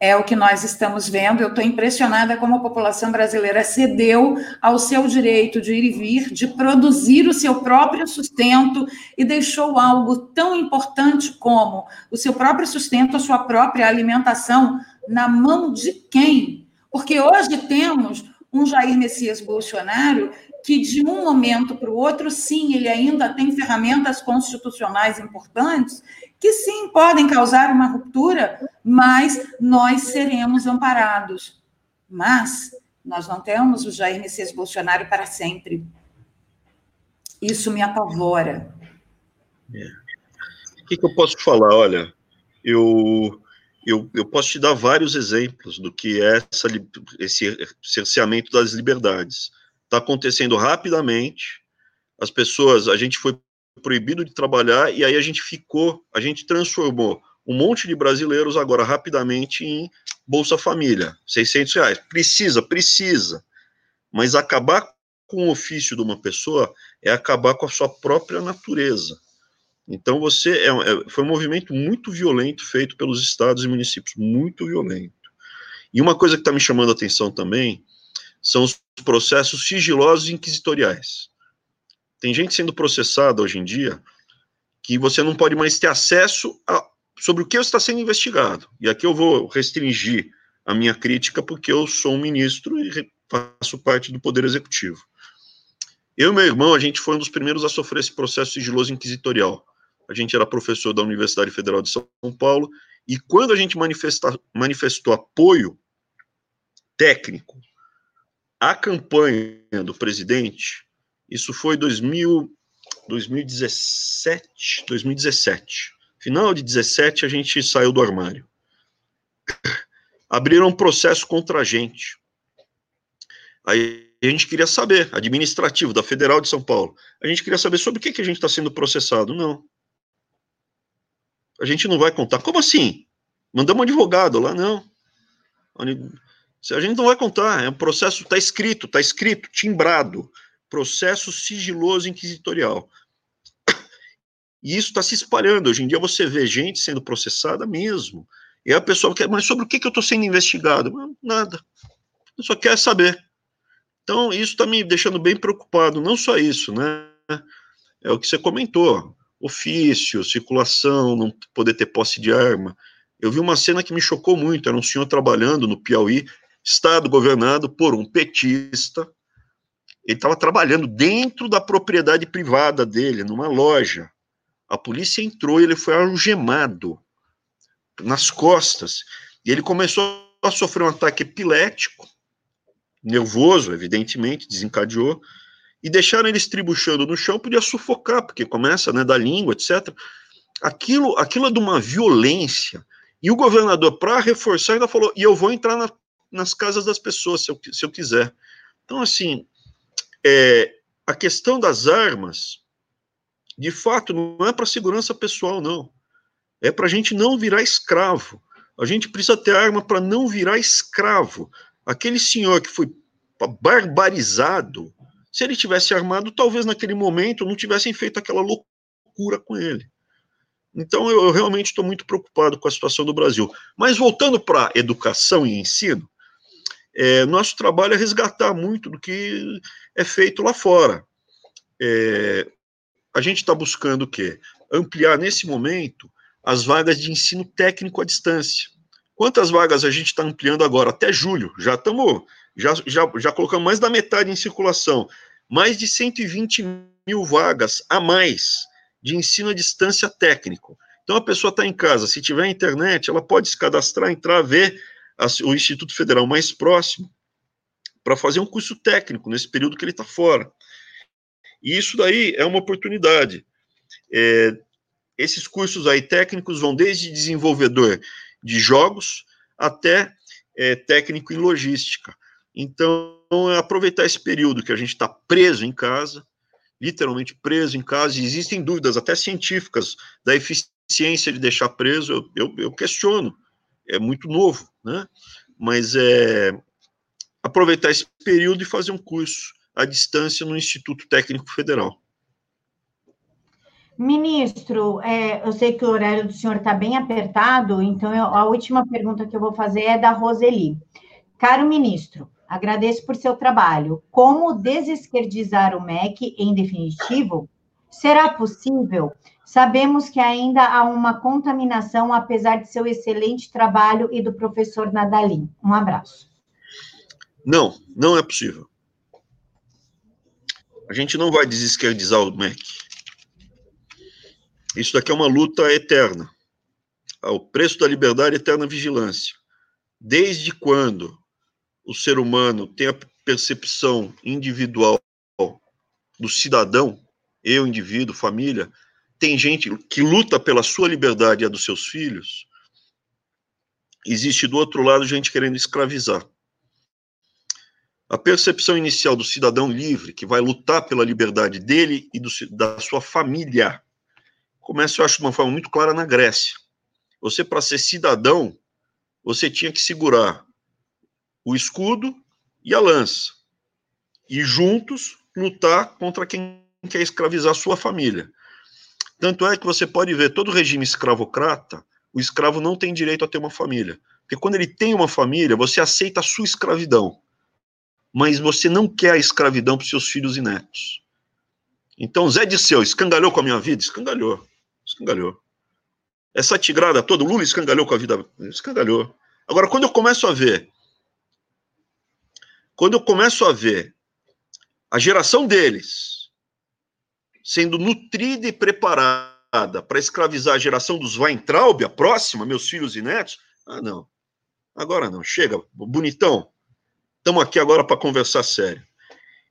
é o que nós estamos vendo. Eu estou impressionada como a população brasileira cedeu ao seu direito de ir e vir, de produzir o seu próprio sustento e deixou algo tão importante como o seu próprio sustento, a sua própria alimentação, na mão de quem? Porque hoje temos um Jair Messias Bolsonaro que de um momento para o outro, sim, ele ainda tem ferramentas constitucionais importantes que sim podem causar uma ruptura, mas nós seremos amparados. Mas nós não temos o Jair Messias Bolsonaro para sempre. Isso me apavora. É. O que, que, eu posso falar? Olha, eu, eu, eu posso te dar vários exemplos do que é essa, esse cerceamento das liberdades. Está acontecendo rapidamente, as pessoas, a gente foi proibido de trabalhar, e aí a gente ficou, a gente transformou um monte de brasileiros agora rapidamente em Bolsa Família, 600 reais. Precisa, precisa. Mas acabar com o ofício de uma pessoa é acabar com a sua própria natureza. Então você é, é, foi um movimento muito violento feito pelos estados e municípios, muito violento. E uma coisa que está me chamando a atenção também são os processos sigilosos inquisitoriais. Tem gente sendo processada hoje em dia que você não pode mais ter acesso a, sobre o que está sendo investigado. E aqui eu vou restringir a minha crítica porque eu sou um ministro e faço parte do Poder Executivo. Eu e meu irmão, a gente foi um dos primeiros a sofrer esse processo sigiloso inquisitorial. A gente era professor da Universidade Federal de São Paulo e quando a gente manifestou apoio técnico à campanha do presidente, isso foi 2000, 2017, 2017. Final de 17 a gente saiu do armário. Abriram um processo contra a gente. Aí a gente queria saber, administrativo da Federal de São Paulo. A gente queria saber sobre o que, que a gente está sendo processado. Não. A gente não vai contar. Como assim? Mandamos um advogado lá, não. A gente não vai contar. É um processo, está escrito, está escrito, timbrado processo sigiloso inquisitorial. E isso está se espalhando. Hoje em dia você vê gente sendo processada mesmo. E a pessoa quer, mas sobre o que, que eu estou sendo investigado? Nada. Eu só quer saber. Então, isso está me deixando bem preocupado. Não só isso, né? É o que você comentou: ofício, circulação, não poder ter posse de arma. Eu vi uma cena que me chocou muito. Era um senhor trabalhando no Piauí, estado governado por um petista, ele estava trabalhando dentro da propriedade privada dele, numa loja. A polícia entrou e ele foi algemado nas costas. E ele começou a sofrer um ataque epilético, nervoso, evidentemente, desencadeou, e deixaram ele estribuchando no chão, podia sufocar, porque começa, né, da língua, etc. Aquilo, aquilo é de uma violência. E o governador, para reforçar, ainda falou: e eu vou entrar na, nas casas das pessoas, se eu, se eu quiser. Então, assim, é, a questão das armas, de fato, não é para segurança pessoal, não. É para a gente não virar escravo. A gente precisa ter arma para não virar escravo. Aquele senhor que foi barbarizado, se ele tivesse armado, talvez naquele momento não tivessem feito aquela loucura com ele. Então, eu, eu realmente estou muito preocupado com a situação do Brasil. Mas voltando para educação e ensino, é, nosso trabalho é resgatar muito do que é feito lá fora. É, a gente está buscando o quê? Ampliar nesse momento as vagas de ensino técnico à distância. Quantas vagas a gente está ampliando agora? Até julho. Já estamos, já, já, já colocamos mais da metade em circulação. Mais de 120 mil vagas a mais de ensino à distância técnico. Então a pessoa está em casa, se tiver internet, ela pode se cadastrar, entrar, ver o Instituto Federal mais próximo para fazer um curso técnico nesse período que ele está fora. E isso daí é uma oportunidade. É, esses cursos aí técnicos vão desde desenvolvedor de jogos até é, técnico em logística. Então, é aproveitar esse período que a gente está preso em casa, literalmente preso em casa, e existem dúvidas, até científicas, da eficiência de deixar preso, eu, eu, eu questiono, é muito novo, né? Mas é aproveitar esse período e fazer um curso à distância no Instituto Técnico Federal. Ministro, é, eu sei que o horário do senhor está bem apertado, então eu, a última pergunta que eu vou fazer é da Roseli. Caro ministro, agradeço por seu trabalho. Como desesquerdizar o MEC em definitivo? Será possível? Sabemos que ainda há uma contaminação, apesar de seu excelente trabalho e do professor Nadalim. Um abraço. Não, não é possível. A gente não vai desesquerdizar o MEC. Isso daqui é uma luta eterna. O preço da liberdade é eterna vigilância. Desde quando o ser humano tem a percepção individual do cidadão, eu, indivíduo, família, tem gente que luta pela sua liberdade e a dos seus filhos, existe do outro lado gente querendo escravizar. A percepção inicial do cidadão livre, que vai lutar pela liberdade dele e do, da sua família, começa, eu acho, de uma forma muito clara na Grécia. Você, para ser cidadão, você tinha que segurar o escudo e a lança. E juntos lutar contra quem quer escravizar sua família. Tanto é que você pode ver todo regime escravocrata, o escravo não tem direito a ter uma família. Porque quando ele tem uma família, você aceita a sua escravidão. Mas você não quer a escravidão para seus filhos e netos. Então, Zé de Seu, escangalhou com a minha vida? Escangalhou. Escangalhou. Essa tigrada toda, o Lula escangalhou com a vida. Escangalhou. Agora, quando eu começo a ver. Quando eu começo a ver a geração deles sendo nutrida e preparada para escravizar a geração dos Weintraub, a próxima, meus filhos e netos, ah, não. Agora não. Chega, bonitão. Estamos aqui agora para conversar sério.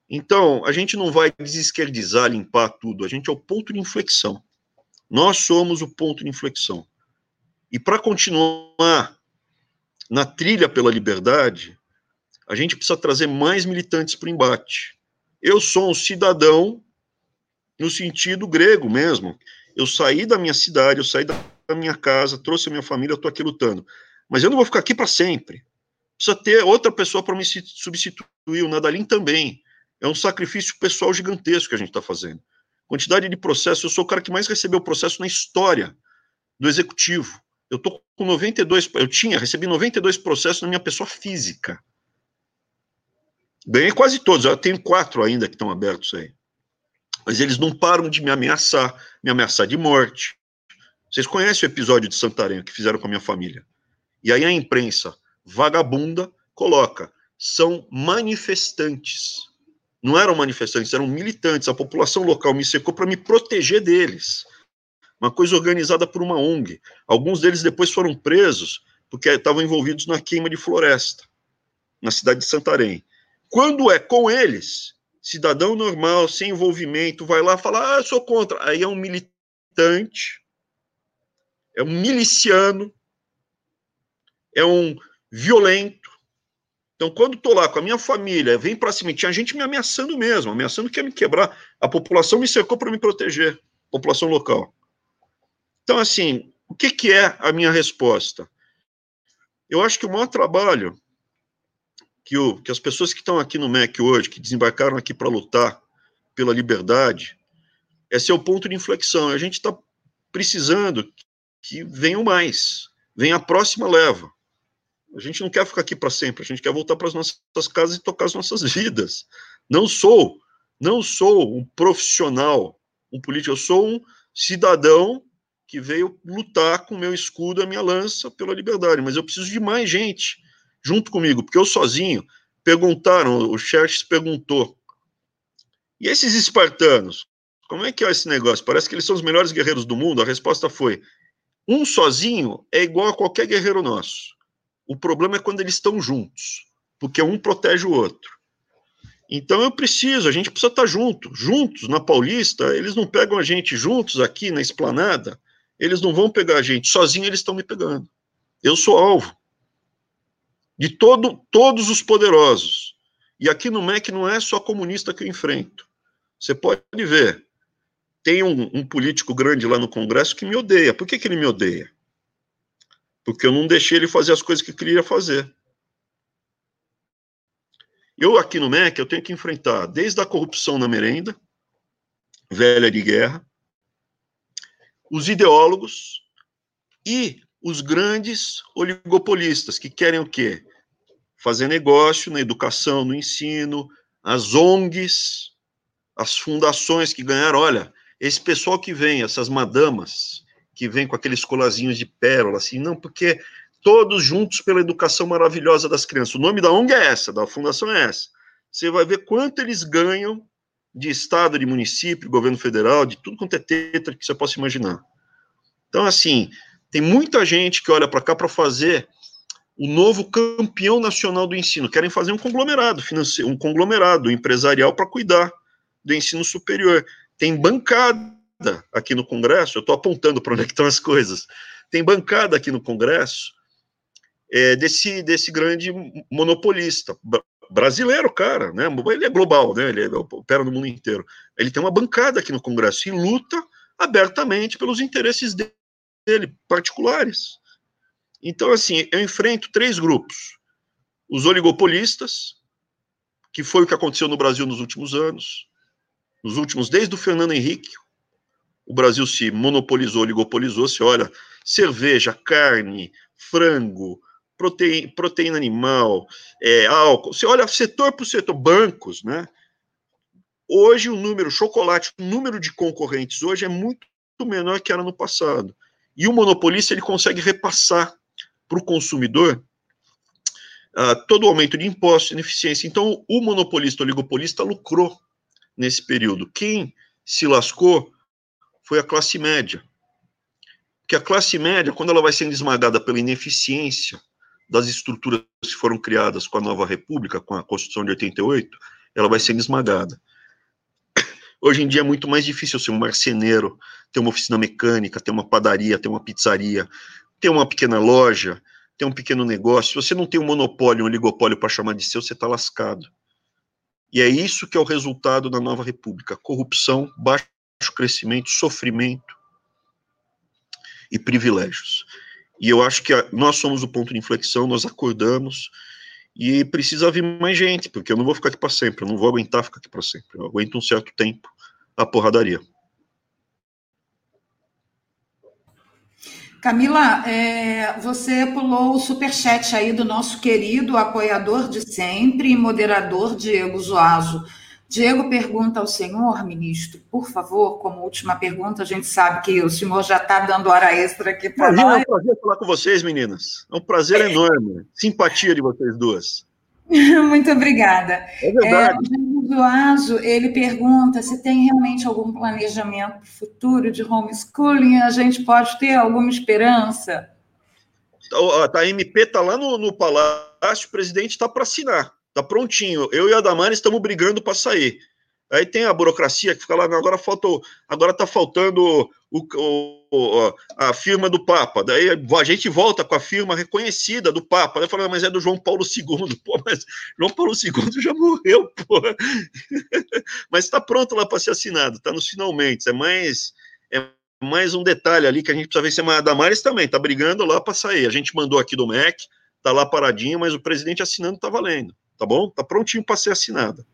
Então, a gente não vai desesquerdizar, limpar tudo. A gente é o ponto de inflexão. Nós somos o ponto de inflexão. E para continuar na trilha pela liberdade, a gente precisa trazer mais militantes para o embate. Eu sou um cidadão no sentido grego mesmo. Eu saí da minha cidade, eu saí da minha casa, trouxe a minha família, eu estou aqui lutando. Mas eu não vou ficar aqui para sempre. Precisa ter outra pessoa para me substituir. O Nadalim também. É um sacrifício pessoal gigantesco que a gente está fazendo quantidade de processos. Eu sou o cara que mais recebeu processo na história do executivo. Eu tô com 92, eu tinha, recebi 92 processos na minha pessoa física. Ganhei quase todos, eu tenho quatro ainda que estão abertos aí. Mas eles não param de me ameaçar, me ameaçar de morte. Vocês conhecem o episódio de Santarém que fizeram com a minha família? E aí a imprensa vagabunda coloca: são manifestantes não eram manifestantes, eram militantes. A população local me secou para me proteger deles. Uma coisa organizada por uma ONG. Alguns deles depois foram presos porque estavam envolvidos na queima de floresta, na cidade de Santarém. Quando é com eles, cidadão normal, sem envolvimento, vai lá falar: ah, eu sou contra. Aí é um militante, é um miliciano, é um violento, Então, quando estou lá com a minha família, vem para cima, tinha gente me ameaçando mesmo, ameaçando que ia me quebrar. A população me cercou para me proteger, população local. Então, assim, o que, que é a minha resposta? Eu acho que o maior trabalho que, o, que as pessoas que estão aqui no MEC hoje, que desembarcaram aqui para lutar pela liberdade, é ser o ponto de inflexão. A gente está precisando que venham mais, venha a próxima leva. A gente não quer ficar aqui para sempre, a gente quer voltar para as nossas casas e tocar as nossas vidas. Não sou, não sou um profissional, um político, eu sou um cidadão que veio lutar com meu escudo, a minha lança pela liberdade, mas eu preciso de mais gente junto comigo, porque eu sozinho, perguntaram, o Xerxes perguntou, e esses espartanos, como é que é esse negócio? Parece que eles são os melhores guerreiros do mundo. A resposta foi: um sozinho é igual a qualquer guerreiro nosso. O problema é quando eles estão juntos, porque um protege o outro. Então eu preciso, a gente precisa estar junto, juntos na Paulista. Eles não pegam a gente juntos aqui na esplanada, eles não vão pegar a gente, sozinho eles estão me pegando. Eu sou alvo de todo, todos os poderosos. E aqui no MEC não é só comunista que eu enfrento. Você pode ver, tem um, um, político grande lá no Congresso que me odeia. Por que, que ele me odeia? Porque eu não deixei ele fazer as coisas que queria fazer. Eu aqui no MEC, eu tenho que enfrentar desde a corrupção na merenda, velha de guerra, os ideólogos e os grandes oligopolistas que querem o quê? Fazer negócio na educação, no ensino, as ONGs, as fundações que ganharam. Olha, esse pessoal que vem, essas madamas, que vem com aqueles colazinhos de pérola, assim, não, porque todos juntos pela educação maravilhosa das crianças. O nome da ONG é essa, da fundação é essa. Você vai ver quanto eles ganham de estado, de município, governo federal, de tudo quanto é tetra que você possa imaginar. Então, assim, tem muita gente que olha para cá para fazer o novo campeão nacional do ensino. Querem fazer um conglomerado financeiro, um conglomerado empresarial para cuidar do ensino superior. Tem bancada aqui no Congresso, eu estou apontando para onde é estão as coisas. Tem bancada aqui no Congresso é, desse, desse grande monopolista brasileiro, cara, né? Ele é global, né? Ele é, opera no mundo inteiro. Ele tem uma bancada aqui no Congresso e luta abertamente pelos interesses dele, particulares. Então, assim, eu enfrento três grupos: os oligopolistas, que foi o que aconteceu no Brasil nos últimos anos, nos últimos, desde o Fernando Henrique, o Brasil se monopolizou, oligopolizou, se olha, cerveja, carne, frango, proteína, proteína animal, é, álcool, você olha setor por setor, bancos, né? Hoje o número, chocolate, o número de concorrentes hoje é muito menor que era no passado. E o monopolista ele consegue repassar para o consumidor uh, todo o aumento de impostos, ineficiência. Então, o monopolista, o oligopolista lucrou nesse período. Quem se lascou foi a classe média. Que a classe média, quando ela vai sendo esmagada pela ineficiência das estruturas que foram criadas com a nova república, com a Constituição de 88, ela vai sendo esmagada. Hoje em dia é muito mais difícil ser um marceneiro, ter uma oficina mecânica, ter uma padaria, ter uma pizzaria, ter uma pequena loja, ter um pequeno negócio. Se você não tem um monopólio, um oligopólio para chamar de seu, você está lascado. E é isso que é o resultado da nova república: corrupção, baixo crescimento, sofrimento e privilégios. E eu acho que a, nós somos o ponto de inflexão, nós acordamos e precisa vir mais gente, porque eu não vou ficar aqui para sempre, eu não vou aguentar ficar aqui para sempre. Eu aguento um certo tempo a porradaria. Camila, é, você pulou o superchat aí do nosso querido apoiador de sempre e moderador Diego Zoazo. Diego pergunta ao senhor, ministro, por favor, como última pergunta, a gente sabe que o senhor já está dando hora extra aqui para nós. É um prazer falar com vocês, meninas. É um prazer enorme. Simpatia de vocês duas. Muito obrigada. É verdade. É, o Duazo, ele pergunta se tem realmente algum planejamento futuro de homeschooling, a gente pode ter alguma esperança? A, a MP está lá no, no palácio, o presidente está para assinar. Tá prontinho. Eu e a Damares estamos brigando para sair. Aí tem a burocracia que fica lá, agora faltou, agora está faltando o, o, a firma do Papa. Daí a gente volta com a firma reconhecida do Papa. Daí fala, mas é do João Paulo II. Pô, mas João Paulo II já morreu, pô. mas está pronto lá para ser assinado, está nos finalmente. É mais, é mais um detalhe ali que a gente precisa ver se a Damares também está brigando lá para sair. A gente mandou aqui do MEC, está lá paradinho, mas o presidente assinando está valendo, tá bom? Está prontinho para ser assinada.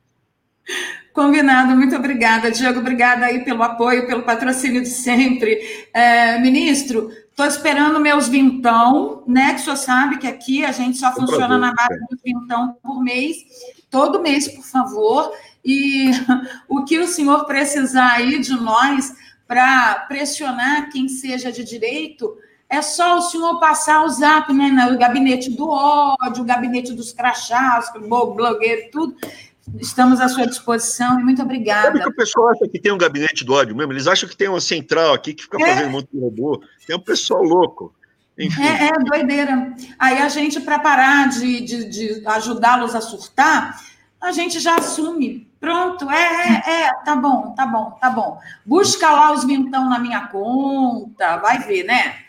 Combinado, muito obrigada, Diego. Obrigada aí pelo apoio, pelo patrocínio de sempre. É, ministro, estou esperando meus vintão, né? Que o senhor sabe que aqui a gente só funciona prazer, na base do vintão por mês, todo mês, por favor. E o que o senhor precisar aí de nós para pressionar quem seja de direito, é só o senhor passar o zap, né? No gabinete do ódio, o gabinete dos crachás, blogueiro, tudo Estamos à sua disposição e muito obrigada. Sabe que o pessoal acha que tem um gabinete do ódio mesmo? Eles acham que tem uma central aqui que fica é. fazendo um monte de robô. Tem um pessoal louco. Enfim. É, é doideira. Aí a gente, para parar de, de, de ajudá-los a surtar, a gente já assume. Pronto, é, é, é, tá bom, tá bom, tá bom. Busca lá os vintão na minha conta, vai ver, né?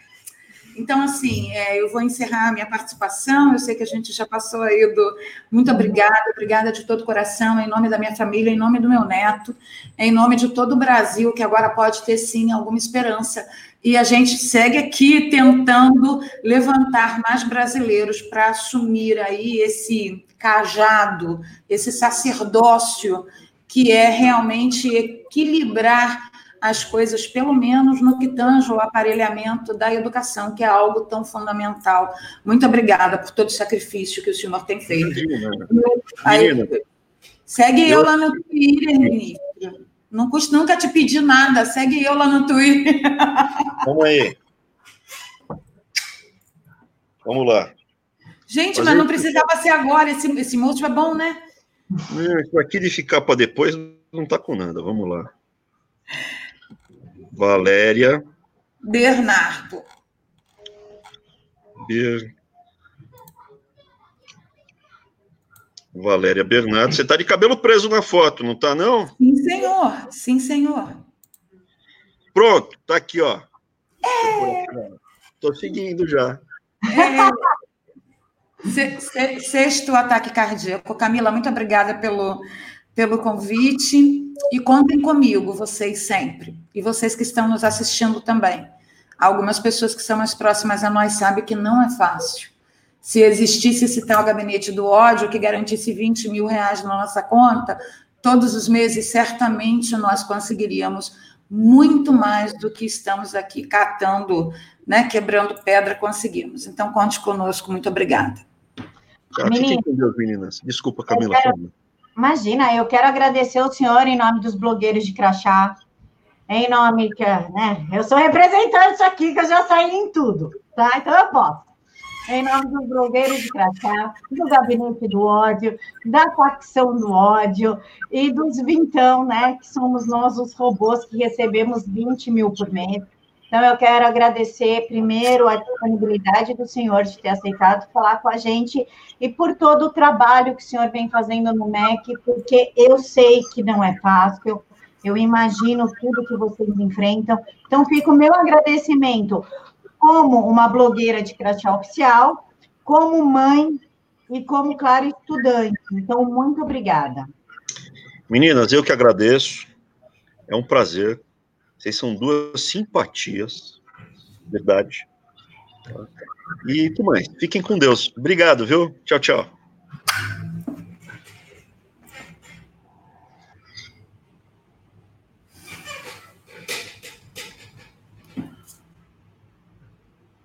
Então, assim, é, eu vou encerrar a minha participação. Eu sei que a gente já passou aí do. Muito obrigada, obrigada de todo o coração, em nome da minha família, em nome do meu neto, em nome de todo o Brasil, que agora pode ter sim alguma esperança. E a gente segue aqui tentando levantar mais brasileiros para assumir aí esse cajado, esse sacerdócio que é realmente equilibrar as coisas, pelo menos no que tange o aparelhamento da educação, que é algo tão fundamental. Muito obrigada por todo o sacrifício que o senhor tem feito. Aí, segue eu lá no Twitter, ministro. Não custa nunca te pedir nada, segue eu lá no Twitter. Vamos aí. Vamos lá. Gente, Fazer mas não precisava ser agora, esse, esse moço é bom, né? Isso aqui de ficar para depois não está com nada. Vamos lá. Valéria. Bernardo. Ber... Valéria Bernardo. Você está de cabelo preso na foto, não está, não? Sim, senhor. Sim, senhor. Pronto, tá aqui, ó. Estou seguindo já. É... Sexto ataque cardíaco. Camila, muito obrigada pelo, pelo convite e contem comigo, vocês sempre. E vocês que estão nos assistindo também. Algumas pessoas que são mais próximas a nós sabem que não é fácil. Se existisse esse tal gabinete do ódio que garantisse 20 mil reais na nossa conta, todos os meses, certamente nós conseguiríamos muito mais do que estamos aqui catando, né, quebrando pedra, conseguimos. Então, conte conosco. Muito obrigada. Com Deus, meninas. Desculpa, Camila. Eu quero, Imagina, eu quero agradecer ao senhor em nome dos blogueiros de crachá, em nome que, né, eu sou representante aqui, que eu já saí em tudo, tá? Então eu posso. Em nome dos blogueiros de crachá, do gabinete do ódio, da facção do ódio e dos vintão, né, que somos nós os robôs que recebemos 20 mil por mês. Então, eu quero agradecer primeiro a disponibilidade do senhor de ter aceitado falar com a gente e por todo o trabalho que o senhor vem fazendo no MEC, porque eu sei que não é fácil, eu imagino tudo que vocês enfrentam. Então, fica o meu agradecimento como uma blogueira de crachá oficial, como mãe e como, claro, estudante. Então, muito obrigada. Meninas, eu que agradeço. É um prazer vocês são duas simpatias, verdade. E que mais? Fiquem com Deus. Obrigado, viu? Tchau, tchau.